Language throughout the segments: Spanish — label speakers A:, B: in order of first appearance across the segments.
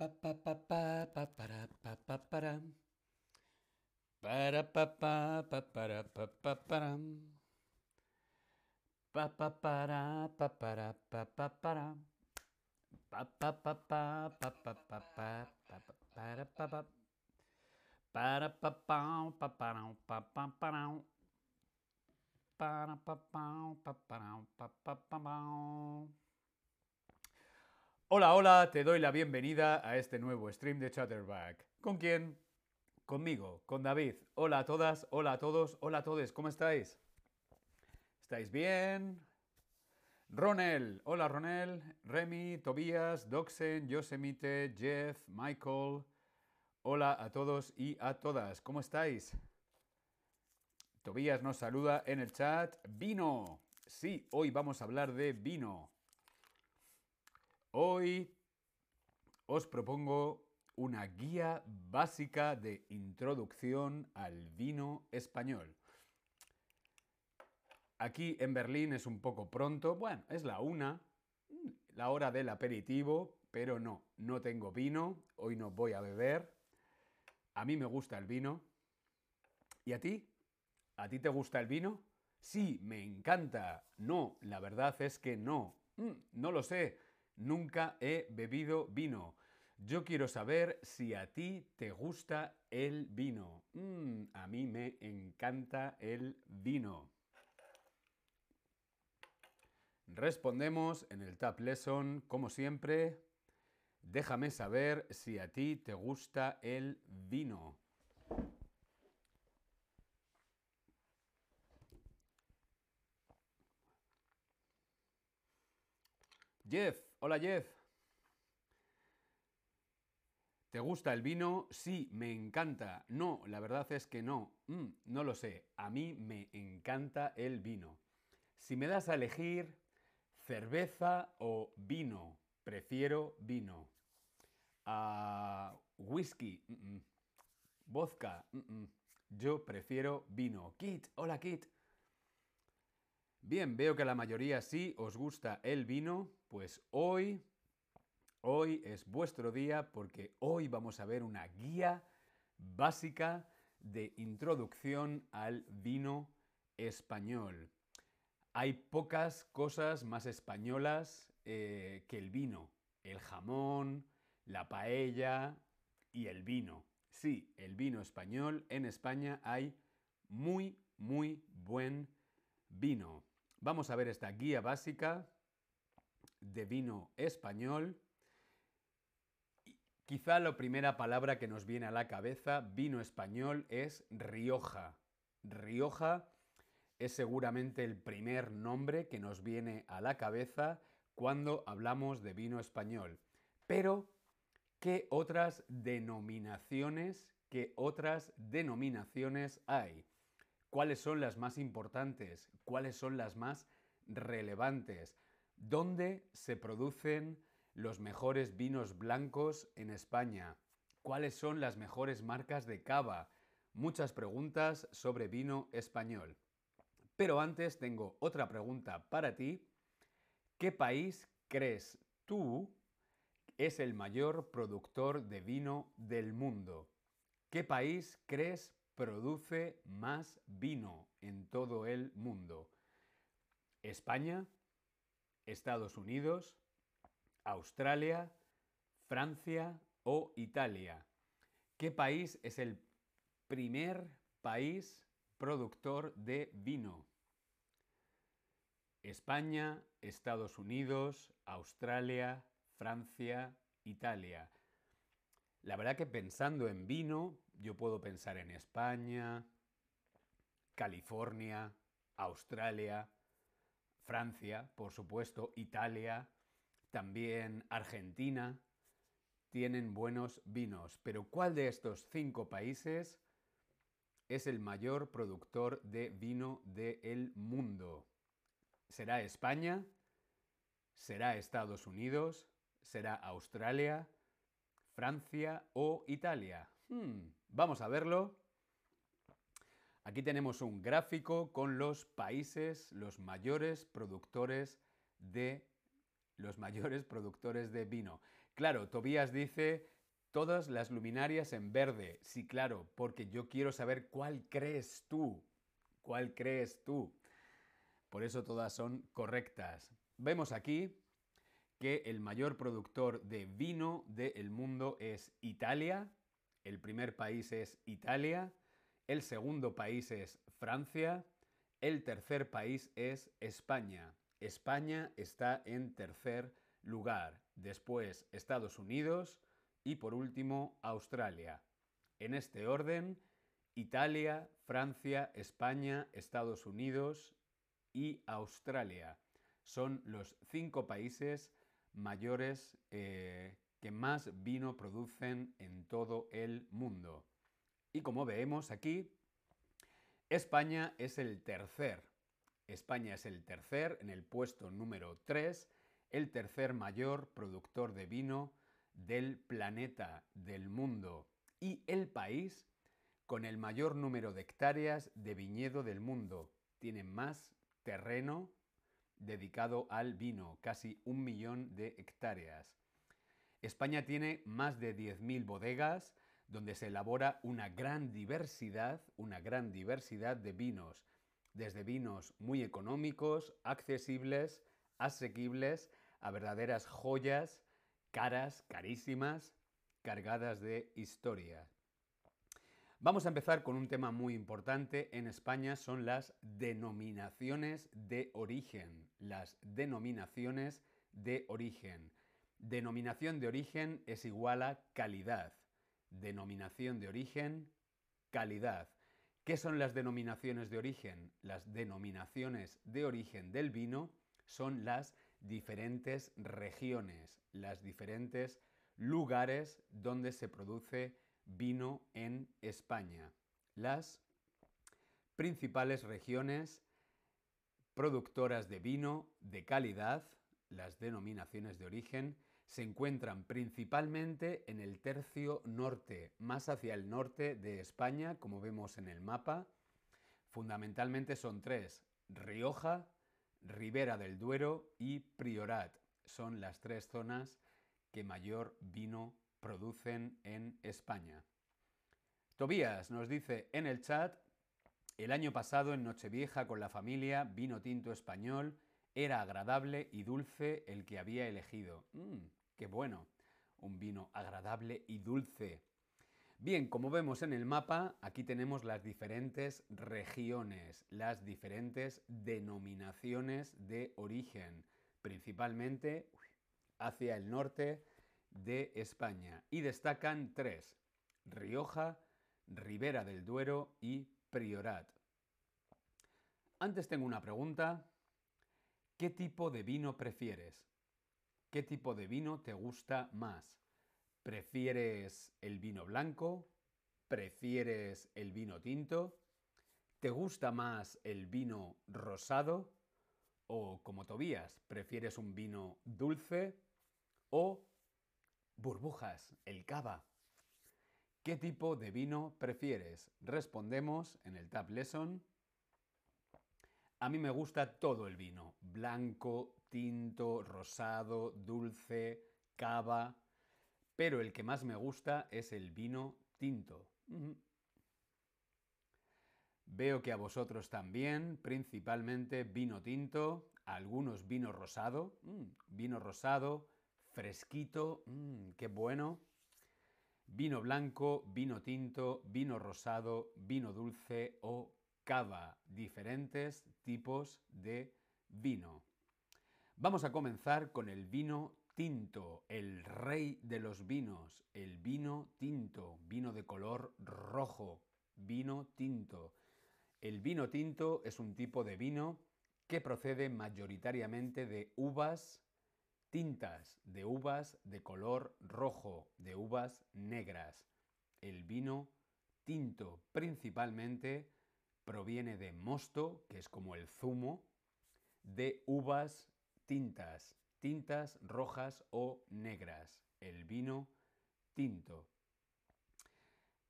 A: Ba-da-ba-bow, ba-ba-dow, ba-ba-bow, ba-ba-bow. Hola, hola, te doy la bienvenida a este nuevo stream de Chatterback. ¿Con quién? Conmigo, con David. Hola a todas, hola a todos, hola a todos, ¿cómo estáis? ¿Estáis bien? Ronel, hola Ronel, Remy, Tobías, Doxen, Yosemite, Jeff, Michael. Hola a todos y a todas, ¿cómo estáis? Tobías nos saluda en el chat. Vino. Sí, hoy vamos a hablar de vino. Hoy os propongo una guía básica de introducción al vino español. Aquí en Berlín es un poco pronto, bueno, es la una, la hora del aperitivo, pero no, no tengo vino, hoy no voy a beber. A mí me gusta el vino. ¿Y a ti? ¿A ti te gusta el vino? Sí, me encanta. No, la verdad es que no. Mm, no lo sé. Nunca he bebido vino. Yo quiero saber si a ti te gusta el vino. Mm, a mí me encanta el vino. Respondemos en el Tab Lesson, como siempre. Déjame saber si a ti te gusta el vino. Jeff, hola Jeff. ¿Te gusta el vino? Sí, me encanta. No, la verdad es que no. Mm, no lo sé. A mí me encanta el vino. Si me das a elegir cerveza o vino, prefiero vino. Ah, whisky, mm, mm. vodka, yo prefiero vino. Kit, hola Kit. Bien, veo que la mayoría sí os gusta el vino, pues hoy, hoy es vuestro día porque hoy vamos a ver una guía básica de introducción al vino español. Hay pocas cosas más españolas eh, que el vino. El jamón, la paella y el vino. Sí, el vino español. En España hay muy, muy buen vino. Vamos a ver esta guía básica de vino español. Quizá la primera palabra que nos viene a la cabeza, vino español, es Rioja. Rioja es seguramente el primer nombre que nos viene a la cabeza cuando hablamos de vino español. Pero, ¿qué otras denominaciones, qué otras denominaciones hay? ¿Cuáles son las más importantes? ¿Cuáles son las más relevantes? ¿Dónde se producen los mejores vinos blancos en España? ¿Cuáles son las mejores marcas de cava? Muchas preguntas sobre vino español. Pero antes tengo otra pregunta para ti. ¿Qué país crees tú es el mayor productor de vino del mundo? ¿Qué país crees produce más vino en todo el mundo? España, Estados Unidos, Australia, Francia o Italia. ¿Qué país es el primer país productor de vino? España, Estados Unidos, Australia, Francia, Italia. La verdad que pensando en vino, yo puedo pensar en España, California, Australia, Francia, por supuesto, Italia, también Argentina, tienen buenos vinos. Pero ¿cuál de estos cinco países es el mayor productor de vino del mundo? ¿Será España? ¿Será Estados Unidos? ¿Será Australia? ¿Francia o Italia? Hmm, vamos a verlo. Aquí tenemos un gráfico con los países, los mayores productores de los mayores productores de vino. Claro, Tobías dice todas las luminarias en verde. Sí, claro, porque yo quiero saber cuál crees tú. ¿Cuál crees tú? Por eso todas son correctas. Vemos aquí que el mayor productor de vino del mundo es Italia. El primer país es Italia. El segundo país es Francia. El tercer país es España. España está en tercer lugar. Después Estados Unidos y por último Australia. En este orden, Italia, Francia, España, Estados Unidos y Australia son los cinco países mayores eh, que más vino producen en todo el mundo. Y como vemos aquí, España es el tercer. España es el tercer, en el puesto número 3, el tercer mayor productor de vino del planeta, del mundo, y el país con el mayor número de hectáreas de viñedo del mundo. Tiene más terreno dedicado al vino, casi un millón de hectáreas. España tiene más de 10.000 bodegas donde se elabora una gran diversidad, una gran diversidad de vinos, desde vinos muy económicos, accesibles, asequibles, a verdaderas joyas, caras, carísimas, cargadas de historia. Vamos a empezar con un tema muy importante en España, son las denominaciones de origen. Las denominaciones de origen. Denominación de origen es igual a calidad. Denominación de origen, calidad. ¿Qué son las denominaciones de origen? Las denominaciones de origen del vino son las diferentes regiones, las diferentes lugares donde se produce vino en España. Las principales regiones productoras de vino de calidad, las denominaciones de origen, se encuentran principalmente en el tercio norte, más hacia el norte de España, como vemos en el mapa. Fundamentalmente son tres, Rioja, Ribera del Duero y Priorat. Son las tres zonas que mayor vino producen en España. Tobías nos dice en el chat, el año pasado en Nochevieja con la familia, vino tinto español, era agradable y dulce el que había elegido. Mmm, qué bueno, un vino agradable y dulce. Bien, como vemos en el mapa, aquí tenemos las diferentes regiones, las diferentes denominaciones de origen, principalmente hacia el norte de España. Y destacan tres, Rioja, Ribera del Duero y Priorat. Antes tengo una pregunta. ¿Qué tipo de vino prefieres? ¿Qué tipo de vino te gusta más? ¿Prefieres el vino blanco? ¿Prefieres el vino tinto? ¿Te gusta más el vino rosado? ¿O como Tobías, prefieres un vino dulce? ¿O burbujas, el cava? ¿Qué tipo de vino prefieres? Respondemos en el Tab Lesson. A mí me gusta todo el vino, blanco, tinto, rosado, dulce, cava pero el que más me gusta es el vino tinto. Veo que a vosotros también, principalmente vino tinto, algunos vino rosado, mm, vino rosado, fresquito, mm, qué bueno. Vino blanco, vino tinto, vino rosado, vino dulce o cava, diferentes tipos de vino. Vamos a comenzar con el vino tinto, el rey de los vinos, el vino tinto, vino de color rojo, vino tinto. El vino tinto es un tipo de vino que procede mayoritariamente de uvas tintas, de uvas de color rojo, de uvas negras. El vino tinto principalmente proviene de mosto, que es como el zumo, de uvas tintas tintas rojas o negras, el vino tinto.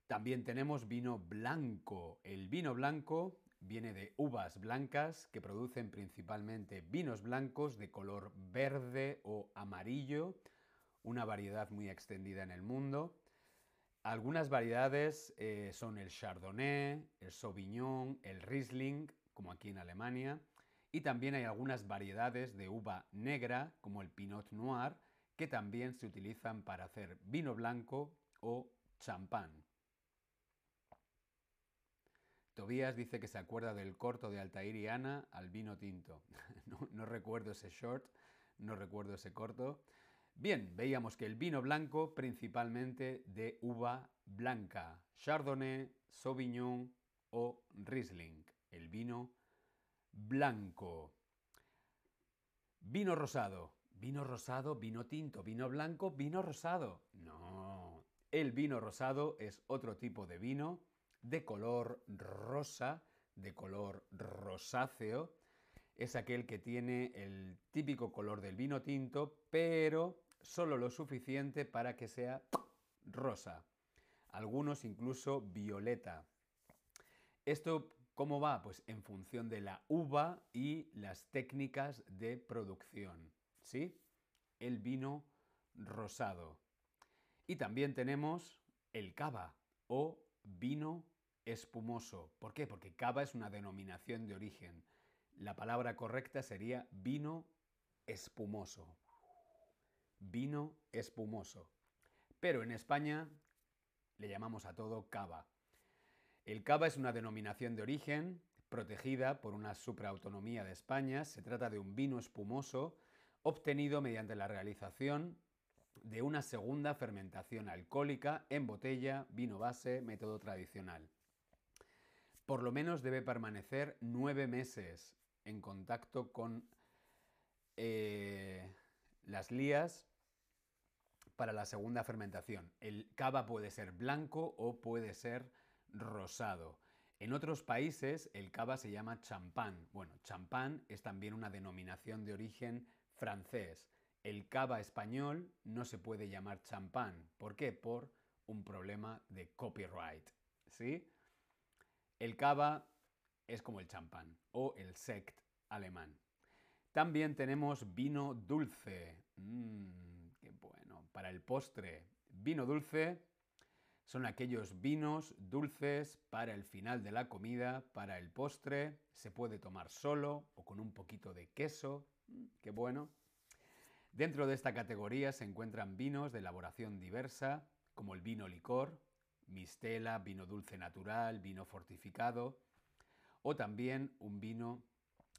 A: También tenemos vino blanco. El vino blanco viene de uvas blancas que producen principalmente vinos blancos de color verde o amarillo una variedad muy extendida en el mundo. Algunas variedades eh, son el Chardonnay, el Sauvignon, el Riesling, como aquí en Alemania, y también hay algunas variedades de uva negra, como el Pinot Noir, que también se utilizan para hacer vino blanco o champán. Tobías dice que se acuerda del corto de Altair y Ana al vino tinto. no, recuerdo ese short, no recuerdo ese corto. Bien, veíamos que el vino blanco principalmente de uva blanca, Chardonnay, Sauvignon o Riesling, el vino blanco. Vino rosado, vino rosado, vino tinto, vino blanco, vino rosado. No, el vino rosado es otro tipo de vino de color rosa, de color rosáceo. Es aquel que tiene el típico color del vino tinto, pero solo lo suficiente para que sea rosa. Algunos incluso violeta. ¿Esto cómo va? Pues en función de la uva y las técnicas de producción. ¿Sí? El vino rosado. Y también tenemos el cava o vino espumoso. ¿Por qué? Porque cava es una denominación de origen. La palabra correcta sería vino espumoso. Vino espumoso. Pero en España le llamamos a todo cava. El cava es una denominación de origen protegida por una supraautonomía de España. Se trata de un vino espumoso obtenido mediante la realización de una segunda fermentación alcohólica en botella, vino base, método tradicional. Por lo menos debe permanecer nueve meses en contacto con eh, las lías para la segunda fermentación. El cava puede ser blanco o puede ser rosado. En otros países el cava se llama champán. Bueno, champán es también una denominación de origen francés. El cava español no se puede llamar champán. ¿Por qué? Por un problema de copyright. ¿Sí? El cava es como el champán o el sect alemán. También tenemos vino dulce. Mmm, qué bueno. Para el postre, vino dulce son aquellos vinos dulces para el final de la comida, para el postre. Se puede tomar solo o con un poquito de queso. Mm, qué bueno. Dentro de esta categoría se encuentran vinos de elaboración diversa, como el vino licor, mistela, vino dulce natural, vino fortificado, o también un vino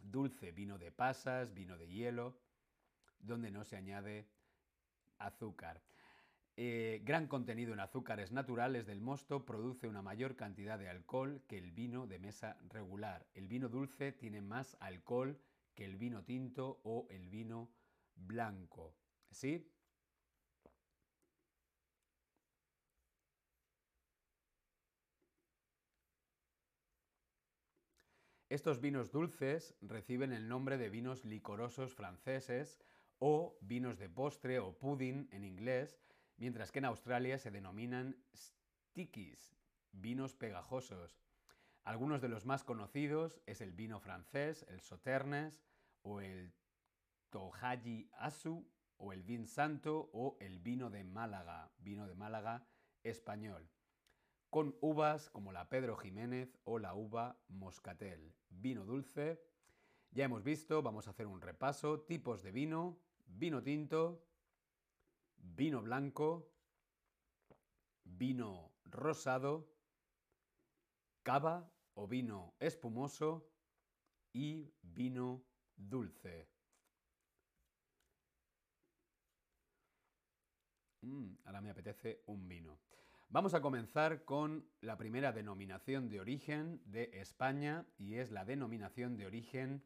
A: dulce, vino de pasas, vino de hielo, donde no se añade azúcar. Eh, gran contenido en azúcares naturales del mosto produce una mayor cantidad de alcohol que el vino de mesa regular. El vino dulce tiene más alcohol que el vino tinto o el vino blanco. ¿Sí? Estos vinos dulces reciben el nombre de vinos licorosos franceses o vinos de postre o pudding en inglés, mientras que en Australia se denominan stickies, vinos pegajosos. Algunos de los más conocidos es el vino francés, el Sauternes o el Tohaji Asu o el Vin Santo o el vino de Málaga, vino de Málaga español, con uvas como la Pedro Jiménez o la uva Moscatel, vino dulce. Ya hemos visto, vamos a hacer un repaso, tipos de vino, vino tinto, vino blanco, vino rosado, cava o vino espumoso y vino dulce. Mm, ahora me apetece un vino. Vamos a comenzar con la primera denominación de origen de España y es la denominación de origen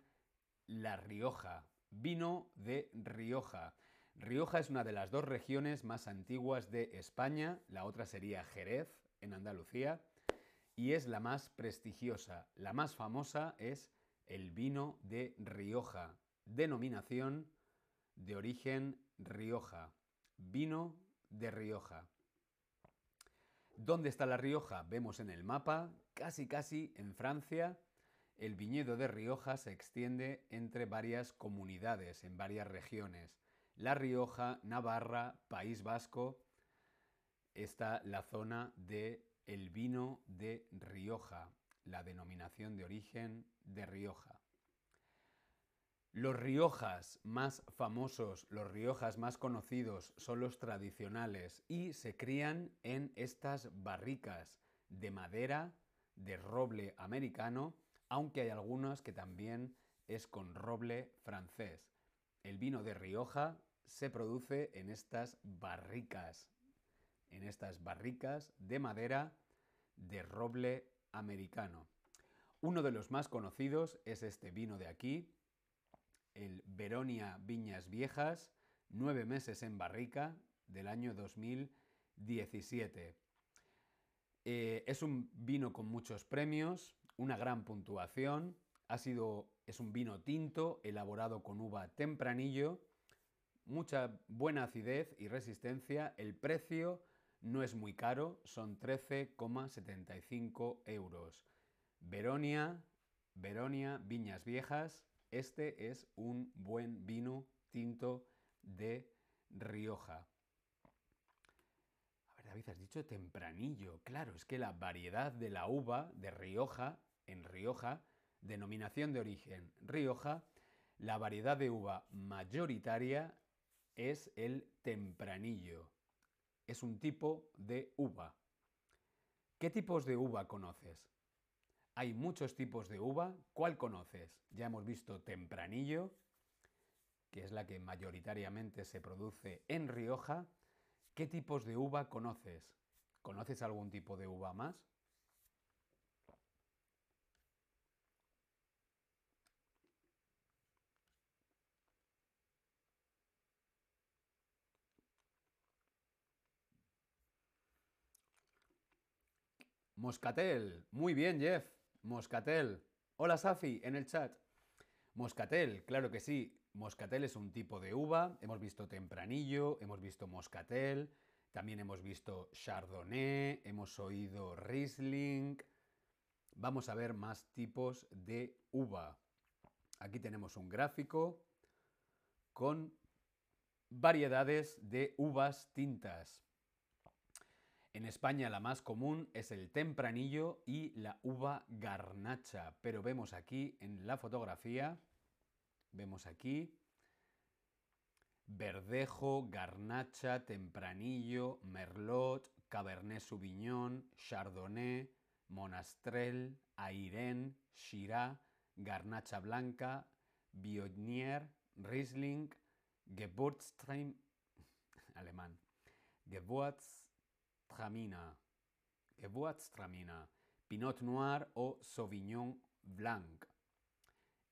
A: La Rioja. Vino de Rioja. Rioja es una de las dos regiones más antiguas de España, la otra sería Jerez, en Andalucía, y es la más prestigiosa. La más famosa es el vino de Rioja, denominación de origen Rioja. Vino de Rioja. ¿Dónde está La Rioja? Vemos en el mapa, casi casi en Francia, el viñedo de Rioja se extiende entre varias comunidades, en varias regiones. La Rioja, Navarra, País Vasco, está la zona de el vino de Rioja, la denominación de origen de Rioja. Los Riojas más famosos, los Riojas más conocidos son los tradicionales y se crían en estas barricas de madera de roble americano, aunque hay algunos que también es con roble francés. El vino de Rioja se produce en estas barricas, en estas barricas de madera de roble americano. Uno de los más conocidos es este vino de aquí, el Veronia Viñas Viejas, nueve meses en barrica del año 2017. Eh, es un vino con muchos premios, una gran puntuación. Ha sido, es un vino tinto elaborado con uva tempranillo, mucha buena acidez y resistencia. El precio no es muy caro, son 13,75 euros. Veronia, Veronia, Viñas Viejas, este es un buen vino tinto de Rioja. David, has dicho tempranillo. Claro, es que la variedad de la uva de Rioja, en Rioja, denominación de origen Rioja, la variedad de uva mayoritaria es el tempranillo. Es un tipo de uva. ¿Qué tipos de uva conoces? Hay muchos tipos de uva. ¿Cuál conoces? Ya hemos visto tempranillo, que es la que mayoritariamente se produce en Rioja. ¿Qué tipos de uva conoces? ¿Conoces algún tipo de uva más? Moscatel. Muy bien, Jeff. Moscatel. Hola, Safi, en el chat. Moscatel, claro que sí. Moscatel es un tipo de uva, hemos visto tempranillo, hemos visto moscatel, también hemos visto chardonnay, hemos oído riesling. Vamos a ver más tipos de uva. Aquí tenemos un gráfico con variedades de uvas tintas. En España la más común es el tempranillo y la uva garnacha, pero vemos aquí en la fotografía Vemos aquí verdejo, garnacha, tempranillo, merlot, cabernet sauvignon, chardonnay, monastrell, airen, shiraz, garnacha blanca, bionier, riesling, gewurztraminer, alemán, gewurztraminer, gewurztraminer, pinot noir o sauvignon blanc.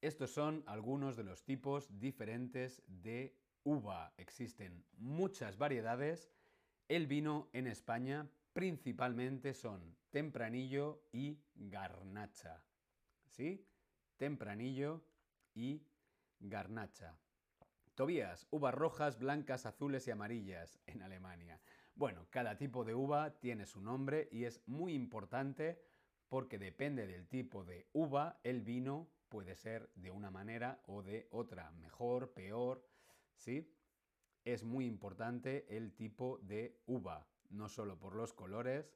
A: Estos son algunos de los tipos diferentes de uva. Existen muchas variedades. El vino en España principalmente son tempranillo y garnacha. ¿Sí? Tempranillo y garnacha. Tobías, uvas rojas, blancas, azules y amarillas en Alemania. Bueno, cada tipo de uva tiene su nombre y es muy importante porque depende del tipo de uva, el vino puede ser de una manera o de otra, mejor, peor, ¿sí? Es muy importante el tipo de uva, no solo por los colores.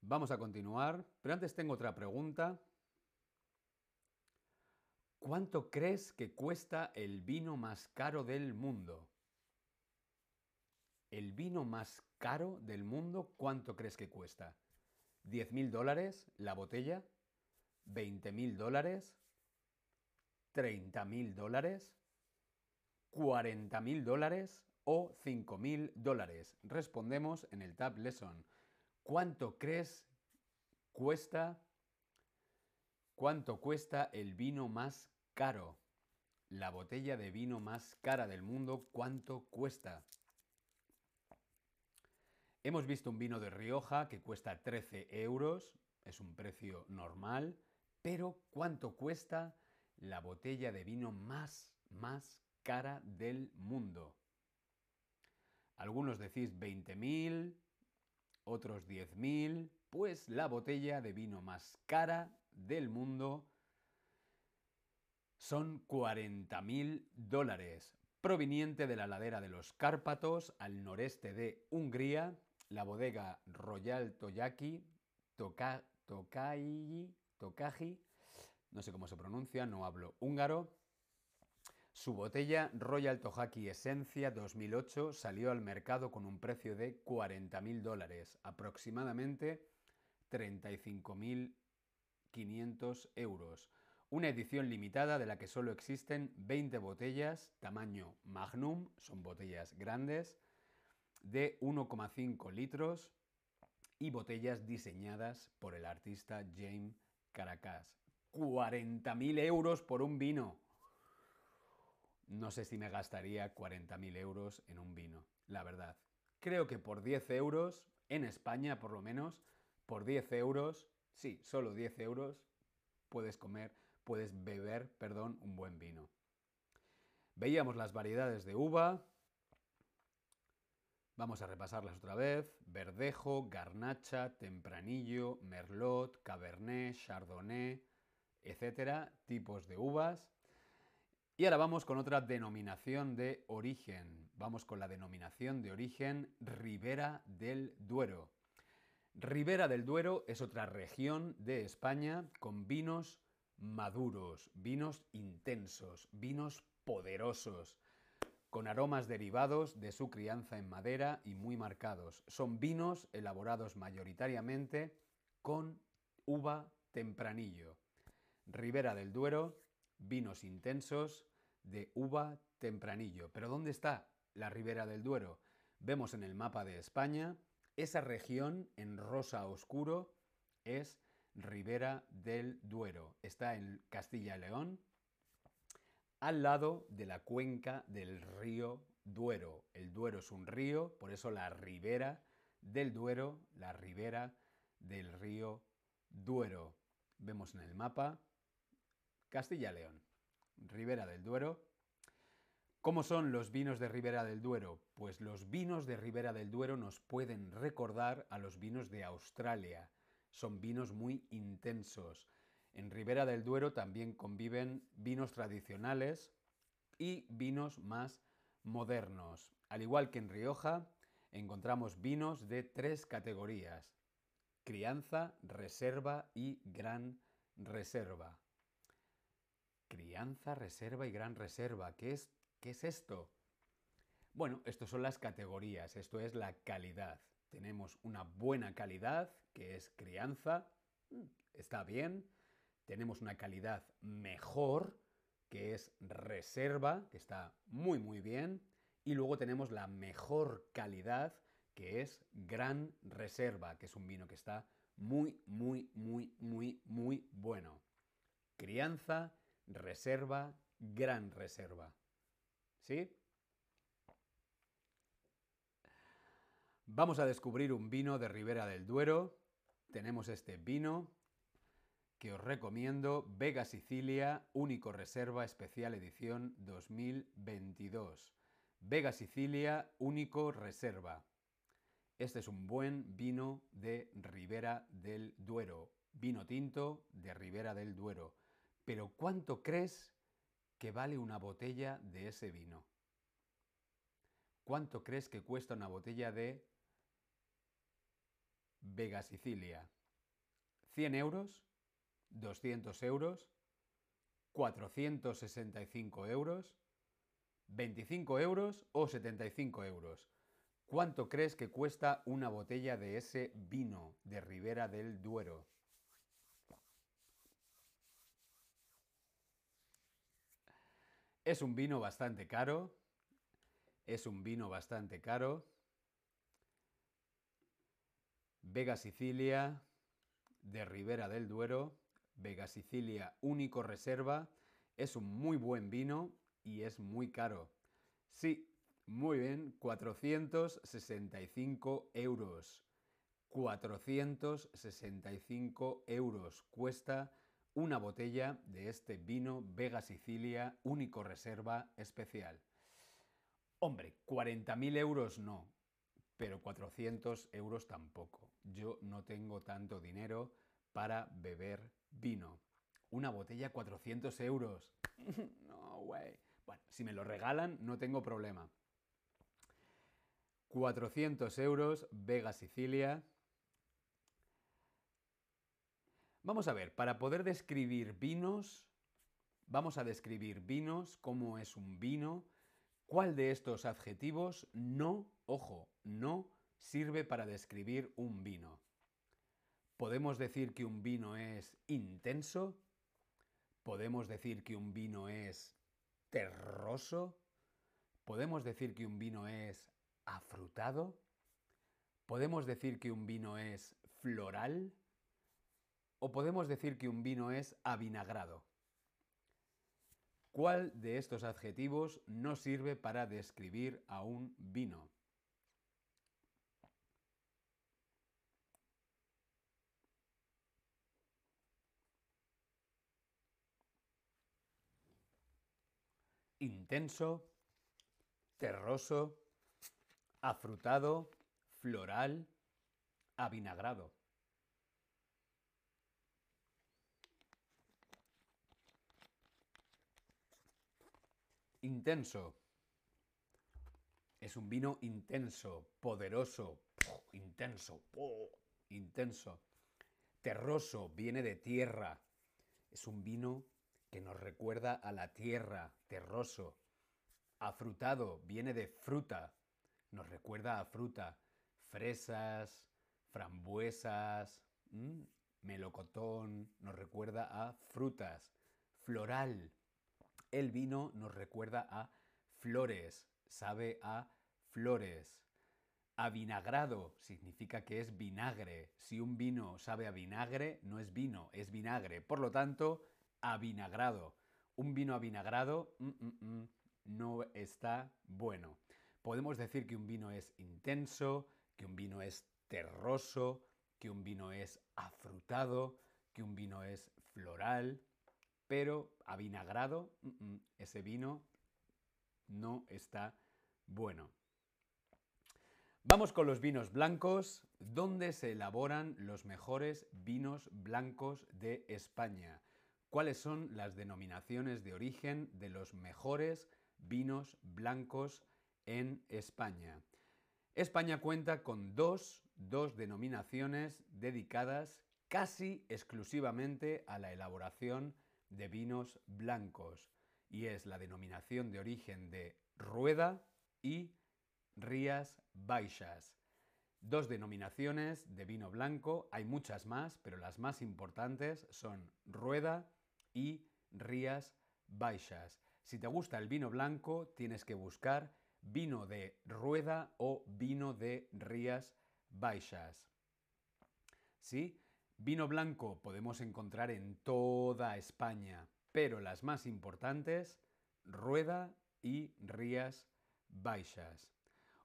A: Vamos a continuar, pero antes tengo otra pregunta. ¿Cuánto crees que cuesta el vino más caro del mundo? ¿El vino más caro del mundo cuánto crees que cuesta? ¿10.000 dólares la botella? 20 mil dólares, 30 mil dólares, 40 mil dólares o 5 mil dólares. Respondemos en el Tab Lesson. ¿Cuánto crees cuesta? ¿Cuánto cuesta el vino más caro? La botella de vino más cara del mundo, ¿cuánto cuesta? Hemos visto un vino de Rioja que cuesta 13 euros, es un precio normal. Pero ¿cuánto cuesta la botella de vino más, más cara del mundo? Algunos decís 20.000, otros 10.000, pues la botella de vino más cara del mundo Son 40.000 dólares. Proveniente de la ladera de los Cárpatos, al noreste de Hungría, la bodega Royal Toyaki, Toka, Tokaji, no sé cómo se pronuncia, no hablo húngaro. Su botella Royal Tohaki Esencia 2008 salió al mercado con un precio de 40.000 dólares, aproximadamente 35.500 euros. Una edición limitada de la que solo existen 20 botellas, tamaño magnum, son botellas grandes, de 1,5 litros y botellas diseñadas por el artista James Caracas. 40.000 euros por un vino. No sé si me gastaría 40.000 euros en un vino, la verdad. Creo que por 10 euros, en España por lo menos, por 10 euros, sí, solo 10 euros, puedes comer, puedes beber, perdón, un buen vino. Veíamos las variedades de uva. Vamos a repasarlas otra vez. Verdejo, garnacha, tempranillo, merlot, cabernet, chardonnay, etcétera, tipos de uvas. Y ahora vamos con otra denominación de origen. Vamos con la denominación de origen Ribera del Duero. Ribera del Duero es otra región de España con vinos maduros, vinos intensos, vinos poderosos, con aromas derivados de su crianza en madera y muy marcados. Son vinos elaborados mayoritariamente con uva tempranillo. Ribera del Duero, vinos intensos de uva tempranillo. Pero ¿dónde está la Ribera del Duero? Vemos en el mapa de España, esa región en rosa oscuro es Ribera del Duero. Está en Castilla y León, al lado de la cuenca del río Duero. El Duero es un río, por eso la ribera del Duero, la ribera del río Duero. Vemos en el mapa Castilla y León, Ribera del Duero. ¿Cómo son los vinos de Ribera del Duero? Pues los vinos de Ribera del Duero nos pueden recordar a los vinos de Australia. Son vinos muy intensos. En Ribera del Duero también conviven vinos tradicionales y vinos más modernos. Al igual que en Rioja, encontramos vinos de tres categorías. Crianza, reserva y gran reserva. Crianza, reserva y gran reserva. ¿Qué es, qué es esto? Bueno, esto son las categorías, esto es la calidad. Tenemos una buena calidad, que es crianza, mm, está bien. Tenemos una calidad mejor, que es reserva, que está muy muy bien. Y luego tenemos la mejor calidad, que es gran reserva, que es un vino que está muy, muy, muy, muy, muy bueno. Crianza, reserva, gran reserva. ¿Sí? Vamos a descubrir un vino de Ribera del Duero. Tenemos este vino que os recomiendo, Vega Sicilia, único reserva especial edición 2022. Vega Sicilia, único reserva. Este es un buen vino de Ribera del Duero, vino tinto de Ribera del Duero. Pero ¿cuánto crees que vale una botella de ese vino? ¿Cuánto crees que cuesta una botella de Vega Sicilia? ¿100 euros? ¿200 euros? ¿465 euros? ¿25 euros o 75 euros? ¿Cuánto crees que cuesta una botella de ese vino de Ribera del Duero? Es un vino bastante caro. Es un vino bastante caro. Vega Sicilia de Ribera del Duero. Vega Sicilia único reserva. Es un muy buen vino y es muy caro. Sí, muy bien, 465 euros. 465 euros cuesta una botella de este vino Vega Sicilia único reserva especial. Hombre, 40.000 euros no, pero 400 euros tampoco. Yo no tengo tanto dinero para beber vino. Una botella 400 euros. no, güey. Bueno, si me lo regalan, no tengo problema. 400 euros, Vega Sicilia. Vamos a ver, para poder describir vinos, vamos a describir vinos, cómo es un vino, cuál de estos adjetivos no, ojo, no sirve para describir un vino. Podemos decir que un vino es intenso, podemos decir que un vino es terroso, podemos decir que un vino es afrutado, podemos decir que un vino es floral o podemos decir que un vino es avinagrado. ¿Cuál de estos adjetivos no sirve para describir a un vino? Intenso, terroso, afrutado, floral, avinagrado. Intenso. Es un vino intenso, poderoso, intenso, intenso. Terroso, viene de tierra. Es un vino que nos recuerda a la tierra, terroso. Afrutado viene de fruta, nos recuerda a fruta. Fresas, frambuesas, melocotón, nos recuerda a frutas. Floral, el vino nos recuerda a flores, sabe a flores. Avinagrado significa que es vinagre. Si un vino sabe a vinagre, no es vino, es vinagre. Por lo tanto, avinagrado. Un vino avinagrado mm, mm, mm, no está bueno. Podemos decir que un vino es intenso, que un vino es terroso, que un vino es afrutado, que un vino es floral, pero avinagrado, ese vino no está bueno. Vamos con los vinos blancos, ¿Dónde se elaboran los mejores vinos blancos de España cuáles son las denominaciones de origen de los mejores vinos blancos en España. España cuenta con dos, dos denominaciones dedicadas casi exclusivamente a la elaboración de vinos blancos y es la denominación de origen de Rueda y Rías Baixas. Dos denominaciones de vino blanco, hay muchas más, pero las más importantes son Rueda y Rías Baixas. Si te gusta el vino blanco, tienes que buscar vino de Rueda o vino de Rías Baixas. ¿Sí? Vino blanco podemos encontrar en toda España, pero las más importantes, Rueda y Rías Baixas.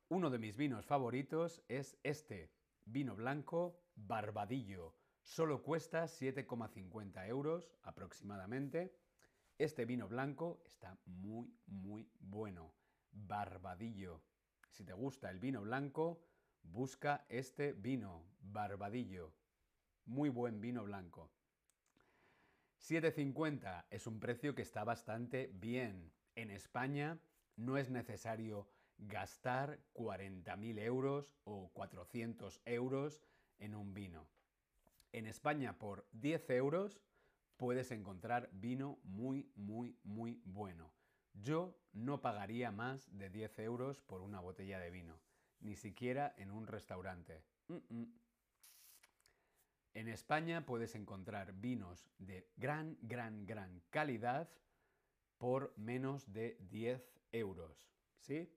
A: Uno de mis vinos favoritos es este, vino blanco Barbadillo, Solo cuesta 7,50 euros aproximadamente. Este vino blanco está muy, muy bueno. Barbadillo. Si te gusta el vino blanco, busca este vino, Barbadillo. Muy buen vino blanco. 7,50 es un precio que está bastante bien. En España no es necesario gastar 40.000 euros o 400 euros en un vino. En España por 10 euros puedes encontrar vino muy, muy, muy bueno. Yo no pagaría más de 10 euros por una botella de vino, ni siquiera en un restaurante. En España puedes encontrar vinos de gran, gran, gran calidad por menos de 10 euros. ¿Sí?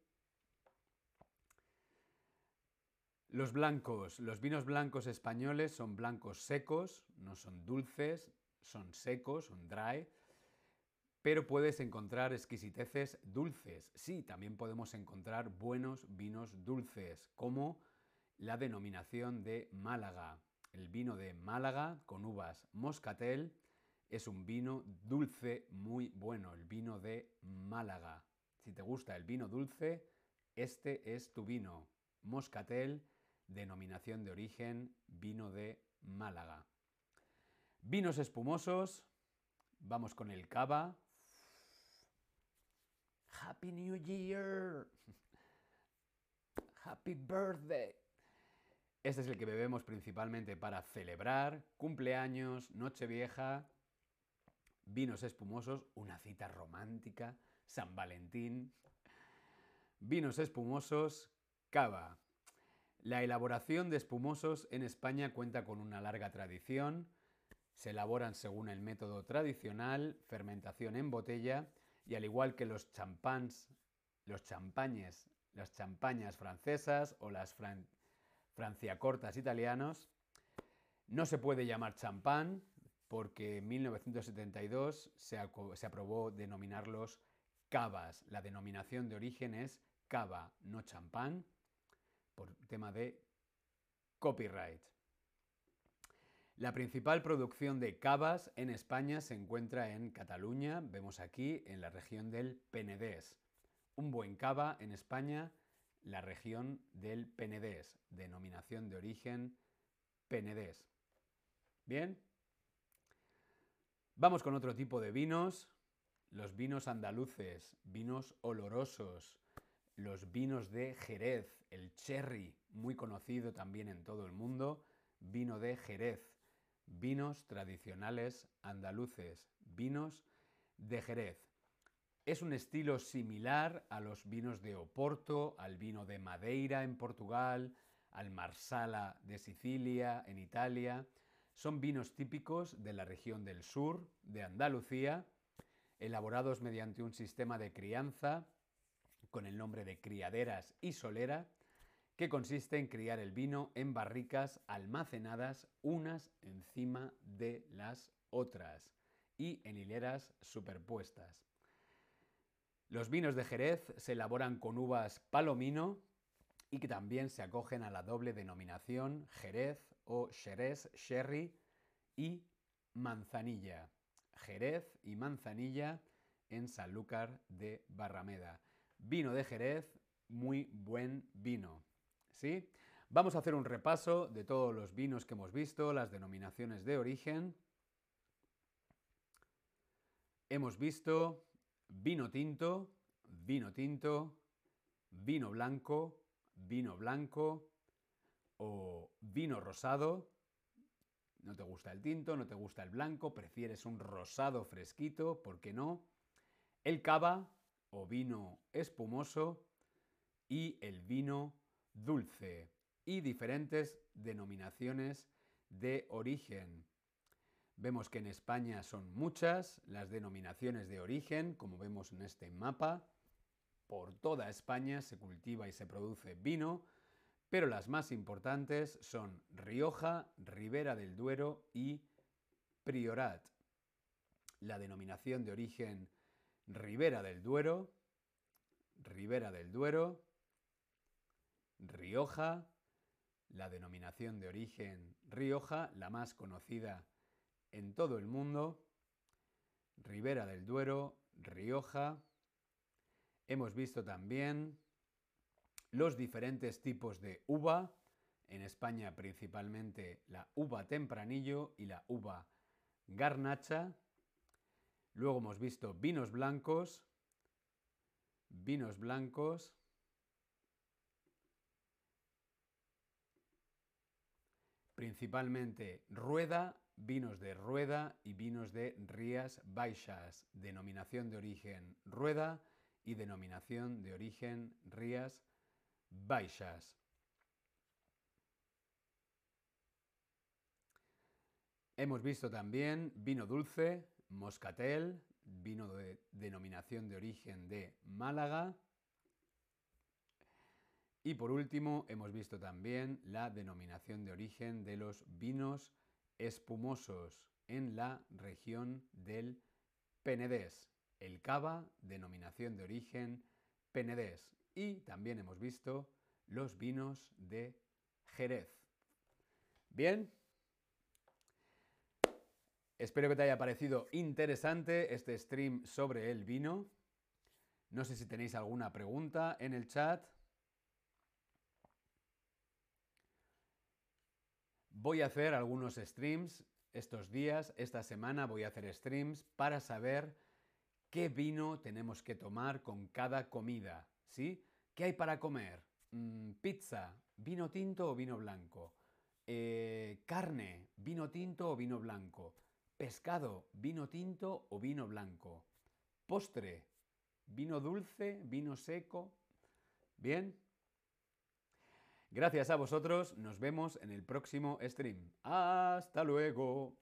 A: Los blancos, los vinos blancos españoles son blancos secos, no son dulces, son secos, son dry, pero puedes encontrar exquisiteces dulces. Sí, también podemos encontrar buenos vinos dulces, como la denominación de Málaga. El vino de Málaga con uvas moscatel es un vino dulce muy bueno, el vino de Málaga. Si te gusta el vino dulce, este es tu vino. Moscatel denominación de origen vino de Málaga. Vinos espumosos, vamos con el cava. Happy New Year. Happy Birthday. Este es el que bebemos principalmente para celebrar cumpleaños, Nochevieja, vinos espumosos, una cita romántica, San Valentín. Vinos espumosos, cava. La elaboración de espumosos en España cuenta con una larga tradición. Se elaboran según el método tradicional, fermentación en botella, y al igual que los champans, los champañes, las champañas francesas o las franciacortas italianos, no se puede llamar champán porque en 1972 se, se aprobó denominarlos cavas. La denominación de origen es cava, no champán, por tema de copyright. La principal producción de cavas en España se encuentra en Cataluña, vemos aquí en la región del Penedés. Un buen cava en España, la región del Penedés, denominación de origen Penedés. Bien, vamos con otro tipo de vinos, los vinos andaluces, vinos olorosos, los vinos de Jerez, el cherry, muy conocido también en todo el mundo, vino de Jerez vinos tradicionales andaluces, vinos de Jerez. Es un estilo similar a los vinos de Oporto, al vino de Madeira en Portugal, al Marsala de Sicilia en Italia. Son vinos típicos de la región del sur de Andalucía, elaborados mediante un sistema de crianza con el nombre de criaderas y solera, que consiste en criar el vino en barricas almacenadas unas encima de las otras y en hileras superpuestas. Los vinos de Jerez se elaboran con uvas palomino y que también se acogen a la doble denominación Jerez o Jerez Sherry y manzanilla. Jerez y manzanilla en Sanlúcar de Barrameda. Vino de Jerez, muy buen vino. ¿sí? Vamos a hacer un repaso de todos los vinos que hemos visto, las denominaciones de origen. Hemos visto vino tinto, vino tinto, vino blanco, vino blanco o vino rosado. No te gusta el tinto, no te gusta el blanco, prefieres un rosado fresquito, ¿por qué no? El cava o vino espumoso y el vino dulce y diferentes denominaciones de origen. Vemos que en España son muchas las denominaciones de origen, como vemos en este mapa. Por toda España se cultiva y se produce vino, pero las más importantes son Rioja, Ribera del Duero y Priorat. La denominación de origen Ribera del Duero, Ribera del Duero, Rioja, la denominación de origen Rioja, la más conocida en todo el mundo, Ribera del Duero, Rioja. Hemos visto también los diferentes tipos de uva, en España principalmente la uva tempranillo y la uva garnacha. Luego hemos visto vinos blancos, vinos blancos, principalmente rueda, vinos de rueda y vinos de Rías Baixas, denominación de origen rueda y denominación de origen Rías Baixas. Hemos visto también vino dulce, moscatel, vino de denominación de origen de Málaga, y por último, hemos visto también la denominación de origen de los vinos espumosos en la región del Penedés. El cava, denominación de origen Penedés. Y también hemos visto los vinos de Jerez. Bien. Espero que te haya parecido interesante este stream sobre el vino. No sé si tenéis alguna pregunta en el chat. Voy a hacer algunos streams estos días, esta semana voy a hacer streams para saber ¿Qué vino tenemos que tomar con cada comida? ¿Sí? ¿Qué hay para comer? Mm, pizza, vino tinto o vino blanco. Eh, carne, vino tinto o vino blanco. Pescado, vino tinto o vino blanco. Postre, vino dulce, vino seco. Bien. Gracias a vosotros, nos vemos en el próximo stream. Hasta luego.